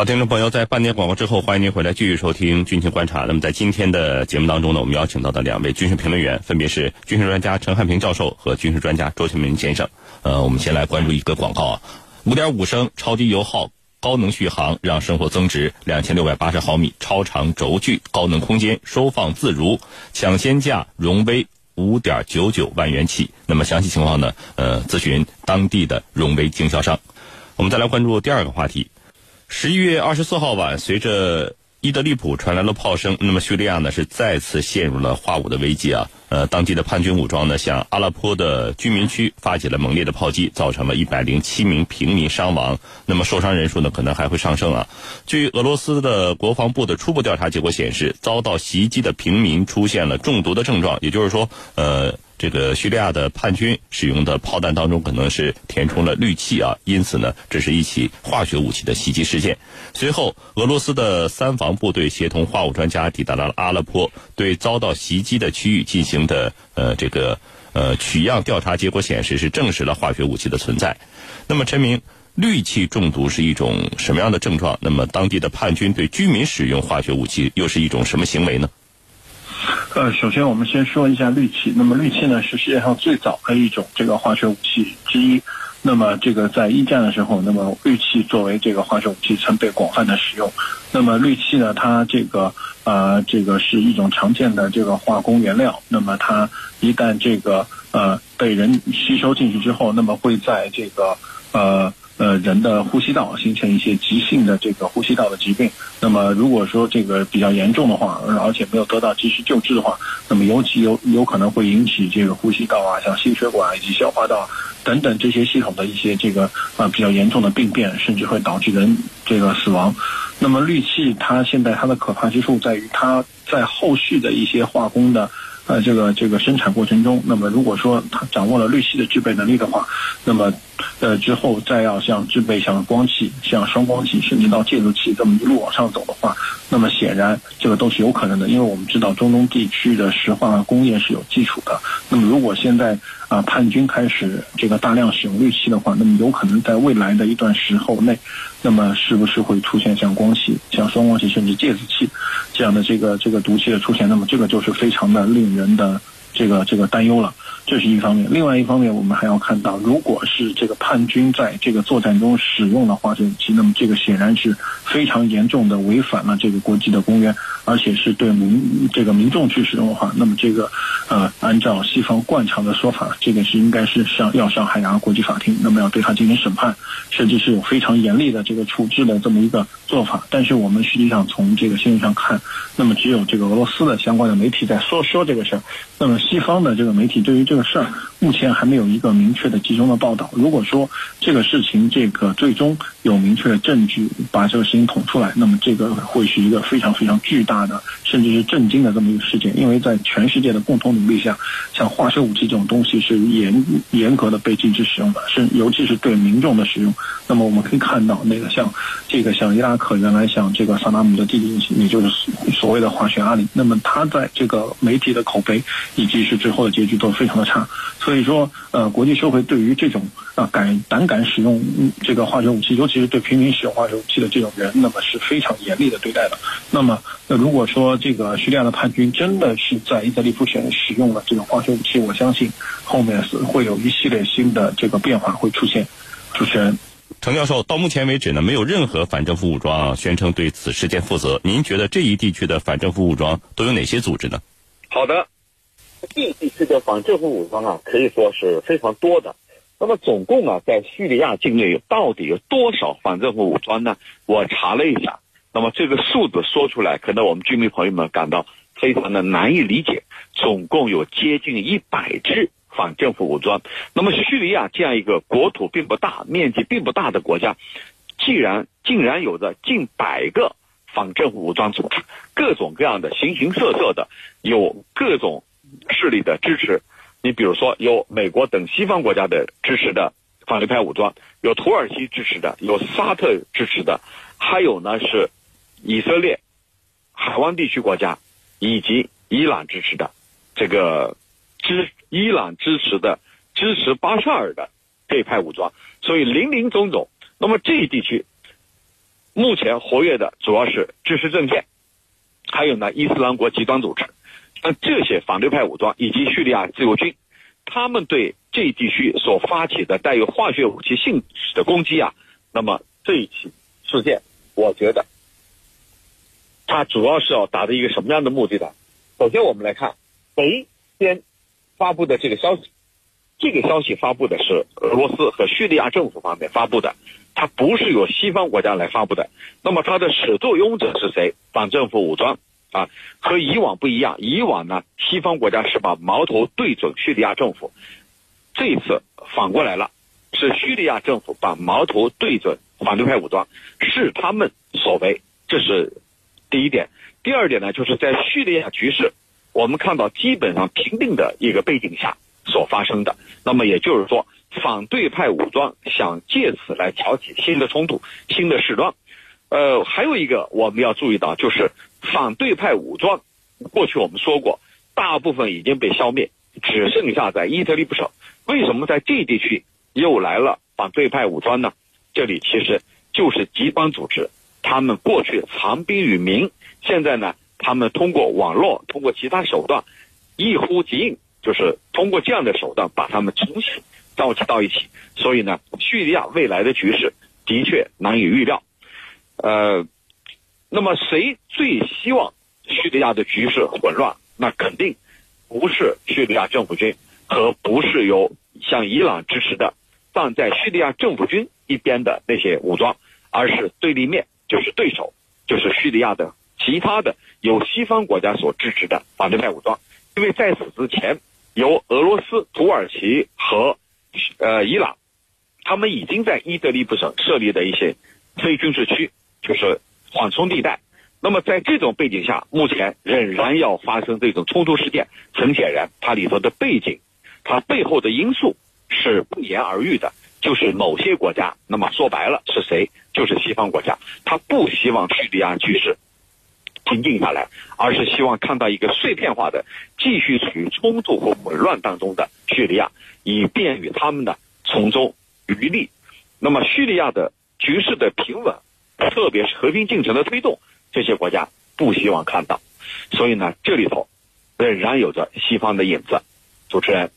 好，听众朋友，在半年广告之后，欢迎您回来继续收听《军情观察》。那么，在今天的节目当中呢，我们邀请到的两位军事评论员，分别是军事专家陈汉平教授和军事专家周庆明先生。呃，我们先来关注一个广告啊，五点五升超低油耗、高能续航，让生活增值。两千六百八十毫米超长轴距，高能空间，收放自如，抢先价荣威五点九九万元起。那么详细情况呢？呃，咨询当地的荣威经销商。我们再来关注第二个话题。十一月二十四号晚，随着伊德利卜传来了炮声，那么叙利亚呢是再次陷入了化武的危机啊。呃，当地的叛军武装呢向阿拉坡的居民区发起了猛烈的炮击，造成了一百零七名平民伤亡，那么受伤人数呢可能还会上升啊。据俄罗斯的国防部的初步调查结果显示，遭到袭击的平民出现了中毒的症状，也就是说，呃。这个叙利亚的叛军使用的炮弹当中可能是填充了氯气啊，因此呢，这是一起化学武器的袭击事件。随后，俄罗斯的三防部队协同化武专家抵达了阿勒颇，对遭到袭击的区域进行的呃这个呃取样调查，结果显示是证实了化学武器的存在。那么，陈明，氯气中毒是一种什么样的症状？那么，当地的叛军对居民使用化学武器又是一种什么行为呢？呃，首先我们先说一下氯气。那么氯气呢是世界上最早的一种这个化学武器之一。那么这个在一战的时候，那么氯气作为这个化学武器曾被广泛的使用。那么氯气呢，它这个呃这个是一种常见的这个化工原料。那么它一旦这个呃被人吸收进去之后，那么会在这个呃。呃，人的呼吸道形成一些急性的这个呼吸道的疾病。那么，如果说这个比较严重的话，而且没有得到及时救治的话，那么尤其有有可能会引起这个呼吸道啊，像心血管以及消化道等等这些系统的一些这个啊比较严重的病变，甚至会导致人这个死亡。那么氯气它现在它的可怕之处在于它在后续的一些化工的。呃，这个这个生产过程中，那么如果说他掌握了氯气的制备能力的话，那么呃之后再要像制备像光气、像双光气，甚至到介入器这么一路往上走的话，那么显然这个都是有可能的，因为我们知道中东地区的石化工业是有基础的。那么如果现在啊叛军开始这个大量使用氯气的话，那么有可能在未来的一段时候内，那么是不是会出现像光气、像双光气甚至介子气这样的这个这个毒气的出现？那么这个就是非常的令。人的这个这个担忧了，这是一方面。另外一方面，我们还要看到，如果是这个叛军在这个作战中使用了化学武器，那么这个显然是非常严重的违反了这个国际的公约。而且是对民这个民众去使用的话，那么这个呃，按照西方惯常的说法，这个是应该是上要上海牙国际法庭，那么要对他进行审判，甚至是有非常严厉的这个处置的这么一个做法。但是我们实际上从这个新闻上看，那么只有这个俄罗斯的相关的媒体在说说这个事儿，那么西方的这个媒体对于这个事儿目前还没有一个明确的集中的报道。如果说这个事情这个最终有明确的证据把这个事情捅出来，那么这个会是一个非常非常巨。大的，甚至是震惊的这么一个事件，因为在全世界的共同努力下，像化学武器这种东西是严严格的被禁止使用的，是尤其是对民众的使用。那么我们可以看到，那个像这个像伊拉克原来像这个萨达姆的弟弟，也就是所谓的化学阿里，那么他在这个媒体的口碑以及是最后的结局都非常的差。所以说，呃，国际社会对于这种啊敢胆敢使用这个化学武器，尤其是对平民使用化学武器的这种人，那么是非常严厉的对待的。那么。那如果说这个叙利亚的叛军真的是在伊德利卜选使用了这种化学武器，我相信后面是会有一系列新的这个变化会出现。主持人，程教授，到目前为止呢，没有任何反政府武装宣称对此事件负责。您觉得这一地区的反政府武装都有哪些组织呢？好的，这一地区的反政府武装啊，可以说是非常多的。那么总共啊，在叙利亚境内到底有多少反政府武装呢？我查了一下。那么这个数字说出来，可能我们居民朋友们感到非常的难以理解。总共有接近一百支反政府武装。那么叙利亚这样一个国土并不大、面积并不大的国家，既然竟然有着近百个反政府武装组织，各种各样的、形形色色的，有各种势力的支持。你比如说，有美国等西方国家的支持的反对派武装，有土耳其支持的，有沙特支持的，还有呢是。以色列、海湾地区国家以及伊朗支持的这个支伊朗支持的支持巴沙尔的这一派武装，所以林林总总。那么这一地区目前活跃的主要是支持政线，还有呢伊斯兰国极端组织，那这些反对派武装以及叙利亚自由军，他们对这一地区所发起的带有化学武器性质的攻击啊，那么这一起事件，我觉得，它主要是要达到一个什么样的目的呢？首先，我们来看谁先发布的这个消息，这个消息发布的是俄罗斯和叙利亚政府方面发布的。它不是由西方国家来发布的，那么它的始作俑者是谁？反政府武装啊，和以往不一样。以往呢，西方国家是把矛头对准叙利亚政府，这一次反过来了，是叙利亚政府把矛头对准反对派武装，是他们所为。这是第一点。第二点呢，就是在叙利亚局势我们看到基本上平定的一个背景下所发生的。那么也就是说。反对派武装想借此来挑起新的冲突、新的事端。呃，还有一个我们要注意到，就是反对派武装，过去我们说过，大部分已经被消灭，只剩下在伊德利布省。为什么在这地区又来了反对派武装呢？这里其实就是极端组织，他们过去藏兵于民，现在呢，他们通过网络、通过其他手段，一呼即应，就是通过这样的手段把他们重新。召集到一起，所以呢，叙利亚未来的局势的确难以预料。呃，那么谁最希望叙利亚的局势混乱？那肯定不是叙利亚政府军和不是由像伊朗支持的站在叙利亚政府军一边的那些武装，而是对立面，就是对手，就是叙利亚的其他的由西方国家所支持的反对派武装。因为在此之前，由俄罗斯、土耳其和呃，伊朗，他们已经在伊德利卜省设立的一些非军事区，就是缓冲地带。那么在这种背景下，目前仍然要发生这种冲突事件，很显然，它里头的背景，它背后的因素是不言而喻的，就是某些国家。那么说白了是谁？就是西方国家，他不希望叙利亚局势平静下来，而是希望看到一个碎片化的、继续处于冲突和混乱当中的叙利亚。以便于他们呢从中渔利。那么叙利亚的局势的平稳，特别是和平进程的推动，这些国家不希望看到。所以呢，这里头仍然有着西方的影子。主持人，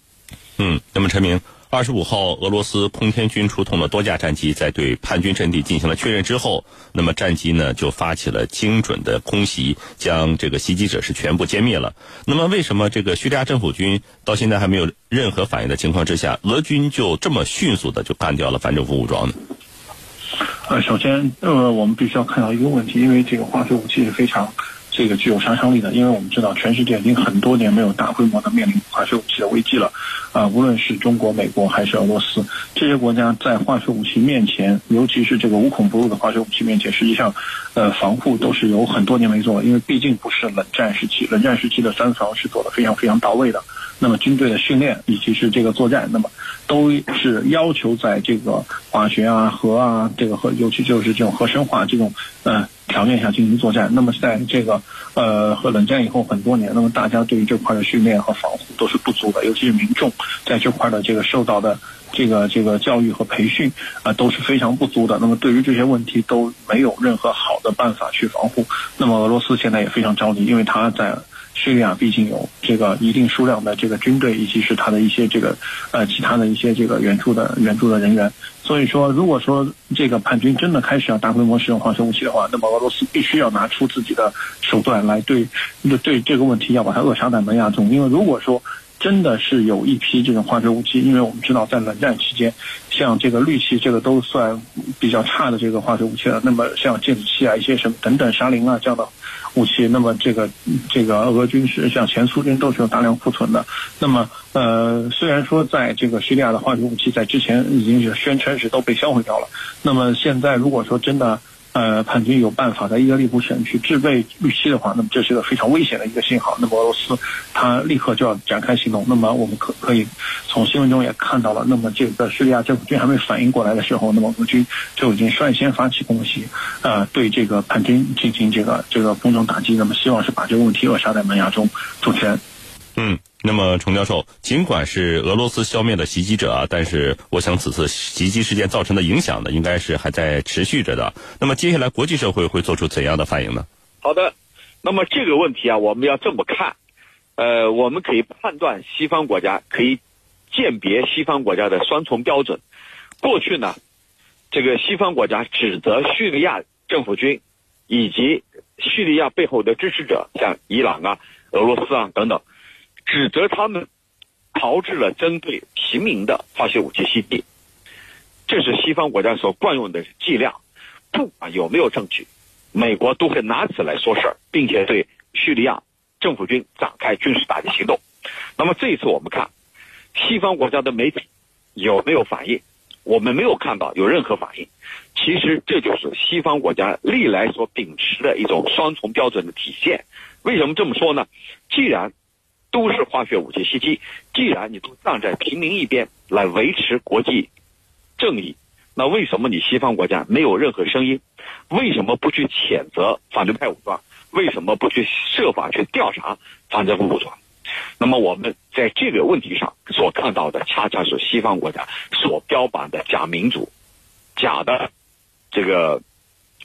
嗯，那么陈明。二十五号，俄罗斯空天军出动了多架战机，在对叛军阵地进行了确认之后，那么战机呢就发起了精准的空袭，将这个袭击者是全部歼灭了。那么，为什么这个叙利亚政府军到现在还没有任何反应的情况之下，俄军就这么迅速的就干掉了反政府武装呢？呃，首先，呃，我们必须要看到一个问题，因为这个化学武器是非常。这个具有杀伤力的，因为我们知道全世界已经很多年没有大规模的面临化学武器的危机了，啊，无论是中国、美国还是俄罗斯这些国家，在化学武器面前，尤其是这个无孔不入的化学武器面前，实际上，呃，防护都是有很多年没做了，因为毕竟不是冷战时期，冷战时期的三防是做的非常非常到位的。那么军队的训练以及是这个作战，那么都是要求在这个化学啊、核啊、这个核，尤其就是这种核生化这种呃条件下进行作战。那么在这个呃和冷战以后很多年，那么大家对于这块的训练和防护都是不足的，尤其是民众在这块的这个受到的这个这个教育和培训啊都是非常不足的。那么对于这些问题都没有任何好的办法去防护。那么俄罗斯现在也非常着急，因为他在。叙利亚毕竟有这个一定数量的这个军队，以及是他的一些这个呃其他的一些这个援助的援助的人员。所以说，如果说这个叛军真的开始要大规模使用化学武器的话，那么俄罗斯必须要拿出自己的手段来对对这个问题要把它扼杀在萌芽中。因为如果说真的是有一批这种化学武器，因为我们知道在冷战期间，像这个氯气这个都算比较差的这个化学武器了。那么像芥子气啊，一些什么等等沙林啊这样的。武器，那么这个这个俄军是像前苏军都是有大量库存的。那么呃，虽然说在这个叙利亚的化学武器在之前已经是宣称是都被销毁掉了，那么现在如果说真的。呃，叛军有办法在伊德利卜省去制备预期的话，那么这是个非常危险的一个信号。那么俄罗斯他立刻就要展开行动。那么我们可可以从新闻中也看到了，那么这个叙利亚政府军还没反应过来的时候，那么俄军就已经率先发起攻击，呃，对这个叛军进行这个这个空中打击。那么希望是把这个问题扼杀在萌芽中。主持人，嗯。那么，程教授，尽管是俄罗斯消灭了袭击者啊，但是我想此次袭击事件造成的影响呢，应该是还在持续着的。那么，接下来国际社会会做出怎样的反应呢？好的，那么这个问题啊，我们要这么看，呃，我们可以判断西方国家可以鉴别西方国家的双重标准。过去呢，这个西方国家指责叙利亚政府军以及叙利亚背后的支持者，像伊朗啊、俄罗斯啊等等。指责他们炮制了针对平民的化学武器袭击，这是西方国家所惯用的伎俩。不管有没有证据，美国都会拿此来说事儿，并且对叙利亚政府军展开军事打击行动。那么这一次我们看西方国家的媒体有没有反应？我们没有看到有任何反应。其实这就是西方国家历来所秉持的一种双重标准的体现。为什么这么说呢？既然都是化学武器袭击。既然你都站在平民一边来维持国际正义，那为什么你西方国家没有任何声音？为什么不去谴责反对派武装？为什么不去设法去调查反政府武装？那么我们在这个问题上所看到的，恰恰是西方国家所标榜的假民主、假的这个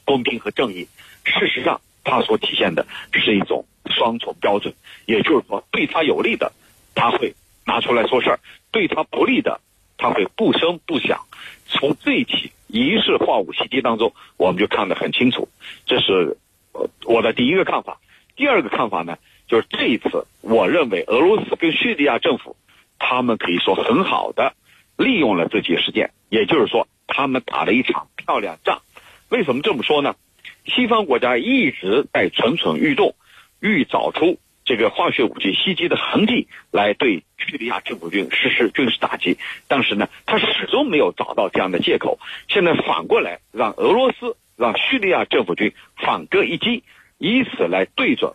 公平和正义。事实上，它所体现的是一种。双重标准，也就是说，对他有利的，他会拿出来说事儿；对他不利的，他会不声不响。从这一起疑似化武袭击当中，我们就看得很清楚。这是我的第一个看法。第二个看法呢，就是这一次，我认为俄罗斯跟叙利亚政府，他们可以说很好的利用了这起事件，也就是说，他们打了一场漂亮仗。为什么这么说呢？西方国家一直在蠢蠢欲动。欲找出这个化学武器袭击的痕迹，来对叙利亚政府军实施军事打击，但是呢，他始终没有找到这样的借口。现在反过来让俄罗斯、让叙利亚政府军反戈一击，以此来对准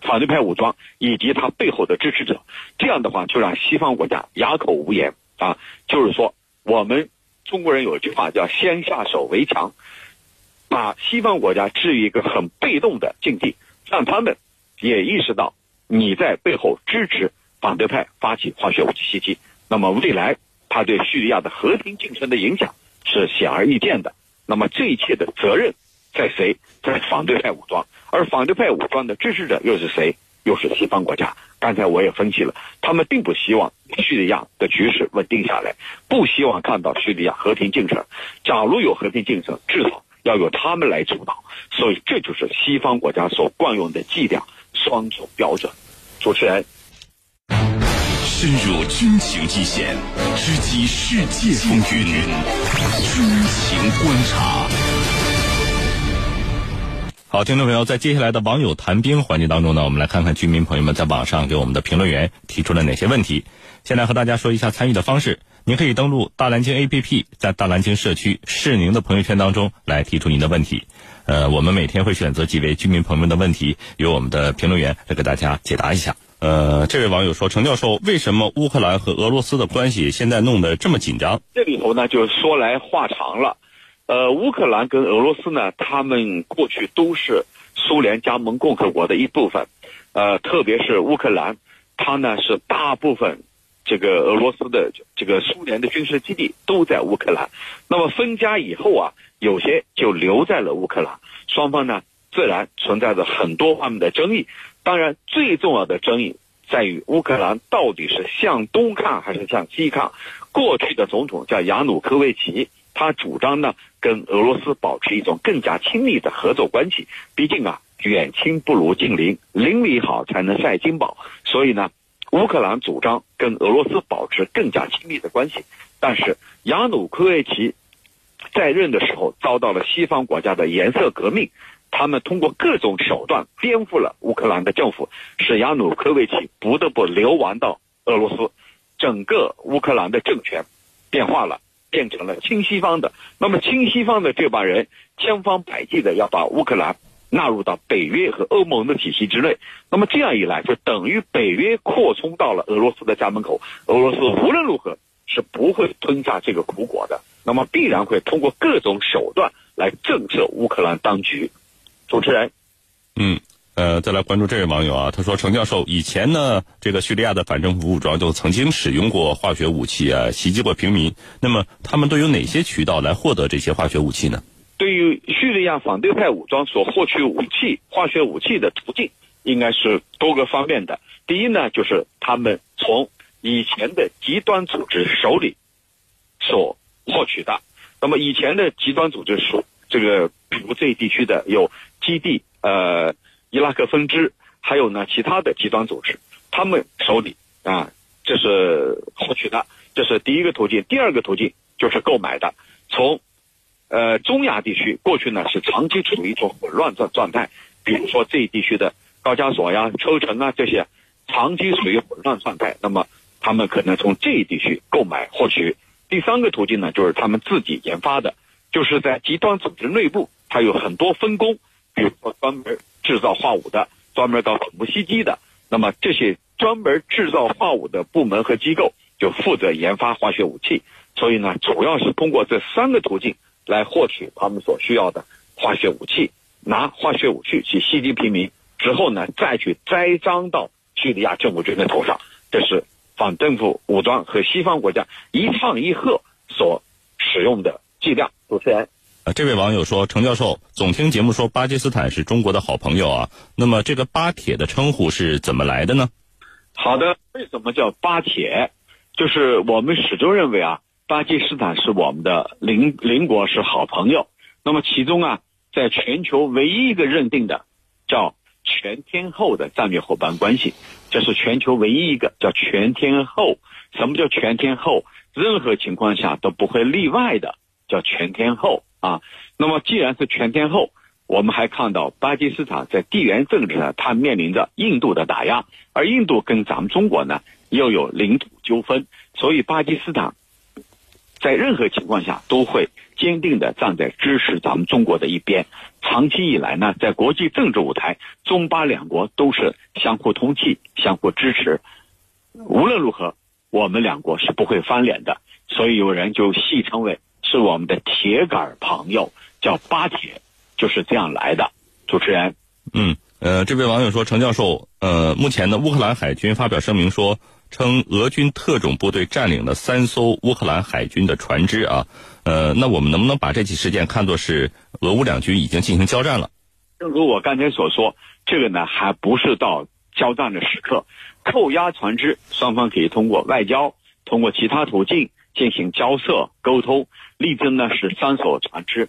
反对派武装以及他背后的支持者。这样的话，就让西方国家哑口无言啊！就是说，我们中国人有一句话叫“先下手为强”，把西方国家置于一个很被动的境地。让他们也意识到你在背后支持反对派发起化学武器袭击，那么未来他对叙利亚的和平进程的影响是显而易见的。那么这一切的责任在谁？在反对派武装，而反对派武装的支持者又是谁？又是西方国家。刚才我也分析了，他们并不希望叙利亚的局势稳定下来，不希望看到叙利亚和平进程。假如有和平进程，至少。要由他们来主导，所以这就是西方国家所惯用的伎俩，双重标准。主持人，深入军情一线，直击世界风云，军情观察。好，听众朋友，在接下来的网友谈兵环节当中呢，我们来看看居民朋友们在网上给我们的评论员提出了哪些问题。先来和大家说一下参与的方式。您可以登录大蓝鲸 APP，在大蓝鲸社区是您的朋友圈当中来提出您的问题。呃，我们每天会选择几位居民朋友们的问题，由我们的评论员来给大家解答一下。呃，这位网友说：“程教授，为什么乌克兰和俄罗斯的关系现在弄得这么紧张？”这里头呢，就说来话长了。呃，乌克兰跟俄罗斯呢，他们过去都是苏联加盟共和国的一部分。呃，特别是乌克兰，它呢是大部分。这个俄罗斯的这个苏联的军事基地都在乌克兰，那么分家以后啊，有些就留在了乌克兰，双方呢自然存在着很多方面的争议。当然，最重要的争议在于乌克兰到底是向东看还是向西看。过去的总统叫亚努科维奇，他主张呢跟俄罗斯保持一种更加亲密的合作关系。毕竟啊，远亲不如近邻，邻里好才能赛金宝。所以呢。乌克兰主张跟俄罗斯保持更加亲密的关系，但是亚努科维奇在任的时候遭到了西方国家的颜色革命，他们通过各种手段颠覆了乌克兰的政府，使亚努科维奇不得不流亡到俄罗斯，整个乌克兰的政权变化了，变成了亲西方的。那么亲西方的这帮人千方百计的要把乌克兰。纳入到北约和欧盟的体系之内，那么这样一来，就等于北约扩充到了俄罗斯的家门口。俄罗斯无论如何是不会吞下这个苦果的，那么必然会通过各种手段来震慑乌克兰当局。主持人，嗯，呃，再来关注这位网友啊，他说：“程教授，以前呢，这个叙利亚的反政府武装就曾经使用过化学武器啊，袭击过平民。那么，他们都有哪些渠道来获得这些化学武器呢？”对于叙利亚反对派武装所获取武器、化学武器的途径，应该是多个方面的。第一呢，就是他们从以前的极端组织手里所获取的。那么，以前的极端组织所这个，比如这一地区的有基地，呃，伊拉克分支，还有呢其他的极端组织，他们手里啊，这是获取的，这是第一个途径。第二个途径就是购买的，从。呃，中亚地区过去呢是长期处于一种混乱状状态，比如说这一地区的高加索呀、抽城啊这些，长期处于混乱状态。那么他们可能从这一地区购买获取。第三个途径呢，就是他们自己研发的，就是在极端组织内部，它有很多分工，比如说专门制造化武的，专门搞恐怖袭击的。那么这些专门制造化武的部门和机构就负责研发化学武器。所以呢，主要是通过这三个途径。来获取他们所需要的化学武器，拿化学武器去袭击平民之后呢，再去栽赃到叙利亚政府军的头上，这是反政府武装和西方国家一唱一和所使用的伎俩。主持人，呃，这位网友说，程教授总听节目说巴基斯坦是中国的好朋友啊，那么这个巴铁的称呼是怎么来的呢？好的，为什么叫巴铁？就是我们始终认为啊。巴基斯坦是我们的邻邻国，是好朋友。那么其中啊，在全球唯一一个认定的叫全天候的战略伙伴关系，这是全球唯一一个叫全天候。什么叫全天候？任何情况下都不会例外的，叫全天候啊。那么既然是全天候，我们还看到巴基斯坦在地缘政治上，它面临着印度的打压，而印度跟咱们中国呢又有领土纠纷，所以巴基斯坦。在任何情况下都会坚定地站在支持咱们中国的一边。长期以来呢，在国际政治舞台，中巴两国都是相互通气、相互支持。无论如何，我们两国是不会翻脸的。所以有人就戏称为是我们的铁杆朋友，叫巴铁，就是这样来的。主持人，嗯，呃，这位网友说，程教授，呃，目前呢，乌克兰海军发表声明说。称俄军特种部队占领了三艘乌克兰海军的船只啊，呃，那我们能不能把这起事件看作是俄乌两军已经进行交战了？正如我刚才所说，这个呢还不是到交战的时刻，扣押船只，双方可以通过外交、通过其他途径进行交涉沟通，力争呢使三艘船只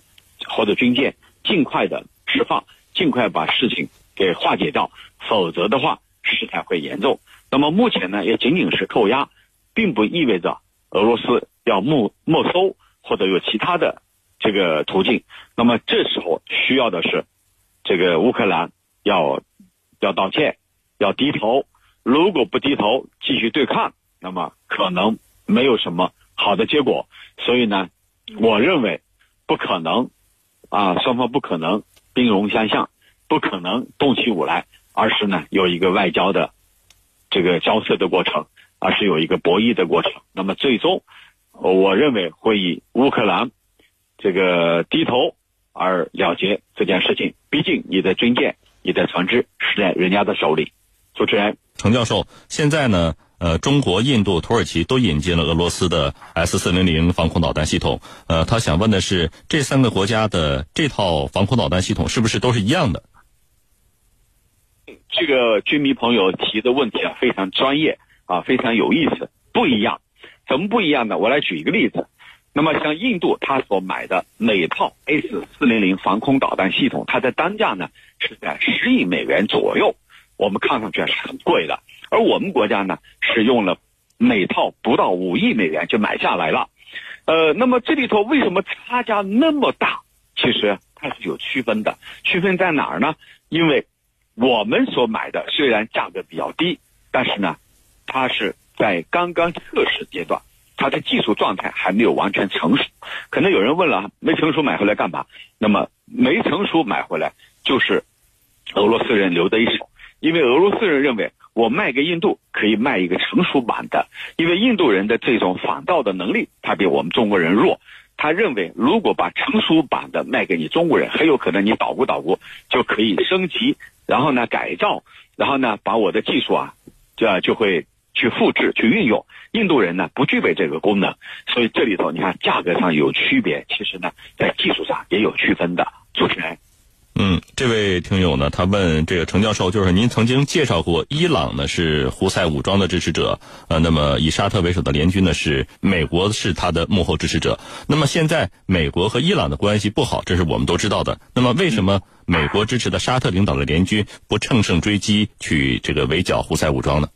或者军舰尽快的释放，尽快把事情给化解掉，否则的话事态会严重。那么目前呢，也仅仅是扣押，并不意味着俄罗斯要没没收或者有其他的这个途径。那么这时候需要的是，这个乌克兰要要道歉，要低头。如果不低头，继续对抗，那么可能没有什么好的结果。所以呢，我认为不可能啊，双方不可能兵戎相向，不可能动起武来，而是呢有一个外交的。这个交涉的过程，而是有一个博弈的过程。那么最终，我认为会以乌克兰这个低头而了结这件事情。毕竟你的军舰、你的船只是在人家的手里。主持人，程教授，现在呢，呃，中国、印度、土耳其都引进了俄罗斯的 S 四零零防空导弹系统。呃，他想问的是，这三个国家的这套防空导弹系统是不是都是一样的？这个军迷朋友提的问题啊，非常专业啊，非常有意思。不一样，怎么不一样呢？我来举一个例子。那么像印度，他所买的每套 S 四零零防空导弹系统，它的单价呢是在十亿美元左右，我们看上去是很贵的。而我们国家呢，是用了每套不到五亿美元就买下来了。呃，那么这里头为什么差价那么大？其实它是有区分的，区分在哪儿呢？因为我们所买的虽然价格比较低，但是呢，它是在刚刚测试阶段，它的技术状态还没有完全成熟。可能有人问了，没成熟买回来干嘛？那么没成熟买回来就是俄罗斯人留的一手，因为俄罗斯人认为我卖给印度可以卖一个成熟版的，因为印度人的这种仿造的能力，它比我们中国人弱。他认为如果把成熟版的卖给你中国人，很有可能你捣鼓捣鼓就可以升级，然后呢改造，然后呢把我的技术啊，就就会去复制去运用。印度人呢不具备这个功能，所以这里头你看价格上有区别，其实呢在技术上也有区分的。主持人。嗯，这位听友呢，他问这个程教授，就是您曾经介绍过，伊朗呢是胡塞武装的支持者，呃，那么以沙特为首的联军呢是美国是他的幕后支持者。那么现在美国和伊朗的关系不好，这是我们都知道的。那么为什么美国支持的沙特领导的联军不乘胜追击去这个围剿胡塞武装呢？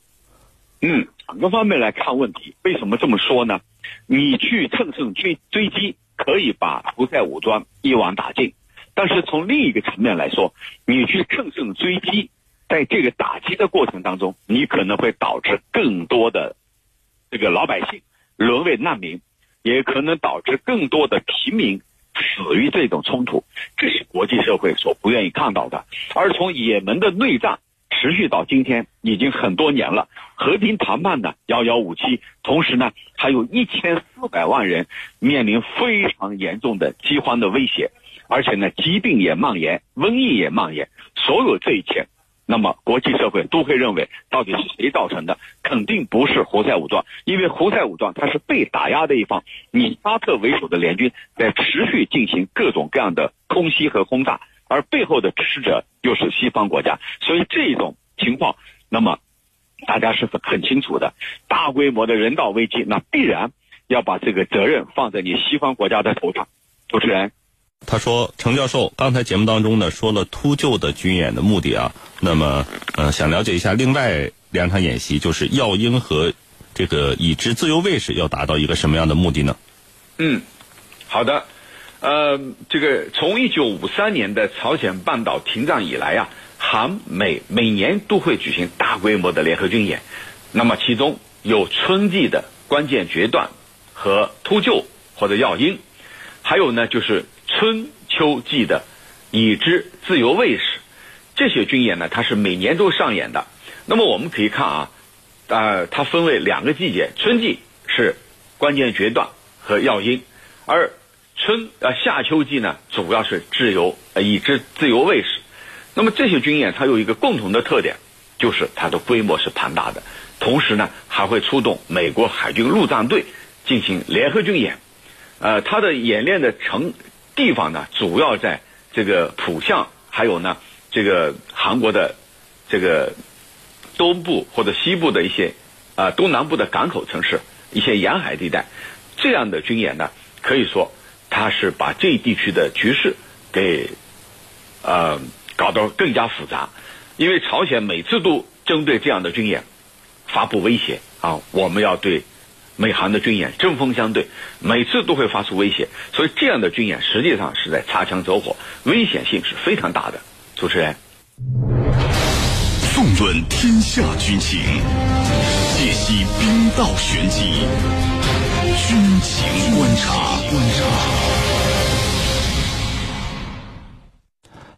嗯，两个方面来看问题，为什么这么说呢？你去乘胜追追击，可以把胡塞武装一网打尽。但是从另一个层面来说，你去乘胜追击，在这个打击的过程当中，你可能会导致更多的这个老百姓沦为难民，也可能导致更多的平民死于这种冲突，这是国际社会所不愿意看到的。而从也门的内战持续到今天，已经很多年了，和平谈判呢遥遥无期，同时呢，还有一千四百万人面临非常严重的饥荒的威胁。而且呢，疾病也蔓延，瘟疫也蔓延，所有这一切，那么国际社会都会认为，到底是谁造成的？肯定不是胡塞武装，因为胡塞武装它是被打压的一方，以沙特为首的联军在持续进行各种各样的空袭和轰炸，而背后的支持者又是西方国家，所以这种情况，那么大家是很很清楚的，大规模的人道危机，那必然要把这个责任放在你西方国家的头上，主持人。他说：“程教授，刚才节目当中呢说了秃鹫的军演的目的啊，那么呃想了解一下另外两场演习，就是耀英和这个已知自由卫士要达到一个什么样的目的呢？”嗯，好的，呃，这个从一九五三年的朝鲜半岛停战以来啊，韩美每年都会举行大规模的联合军演，那么其中有春季的关键决断和秃鹫或者耀英，还有呢就是。春秋季的已知自由卫士，这些军演呢，它是每年都上演的。那么我们可以看啊，呃，它分为两个季节，春季是关键决断和要因，而春呃夏秋季呢，主要是自由呃已知自由卫士。那么这些军演它有一个共同的特点，就是它的规模是庞大的，同时呢还会出动美国海军陆战队进行联合军演，呃，它的演练的成。地方呢，主要在这个浦项，还有呢，这个韩国的这个东部或者西部的一些啊东南部的港口城市，一些沿海地带，这样的军演呢，可以说它是把这一地区的局势给呃搞得更加复杂，因为朝鲜每次都针对这样的军演发布威胁啊，我们要对。美韩的军演针锋相对，每次都会发出威胁，所以这样的军演实际上是在擦枪走火，危险性是非常大的。主持人，纵论天下军情，解析兵道玄机，军情观察。观察。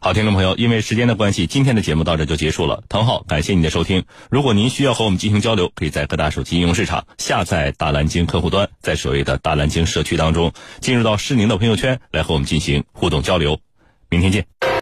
好，听众朋友，因为时间的关系，今天的节目到这就结束了。唐浩，感谢您的收听。如果您需要和我们进行交流，可以在各大手机应用市场下载大蓝鲸客户端，在所谓的大蓝鲸社区当中，进入到施宁的朋友圈来和我们进行互动交流。明天见。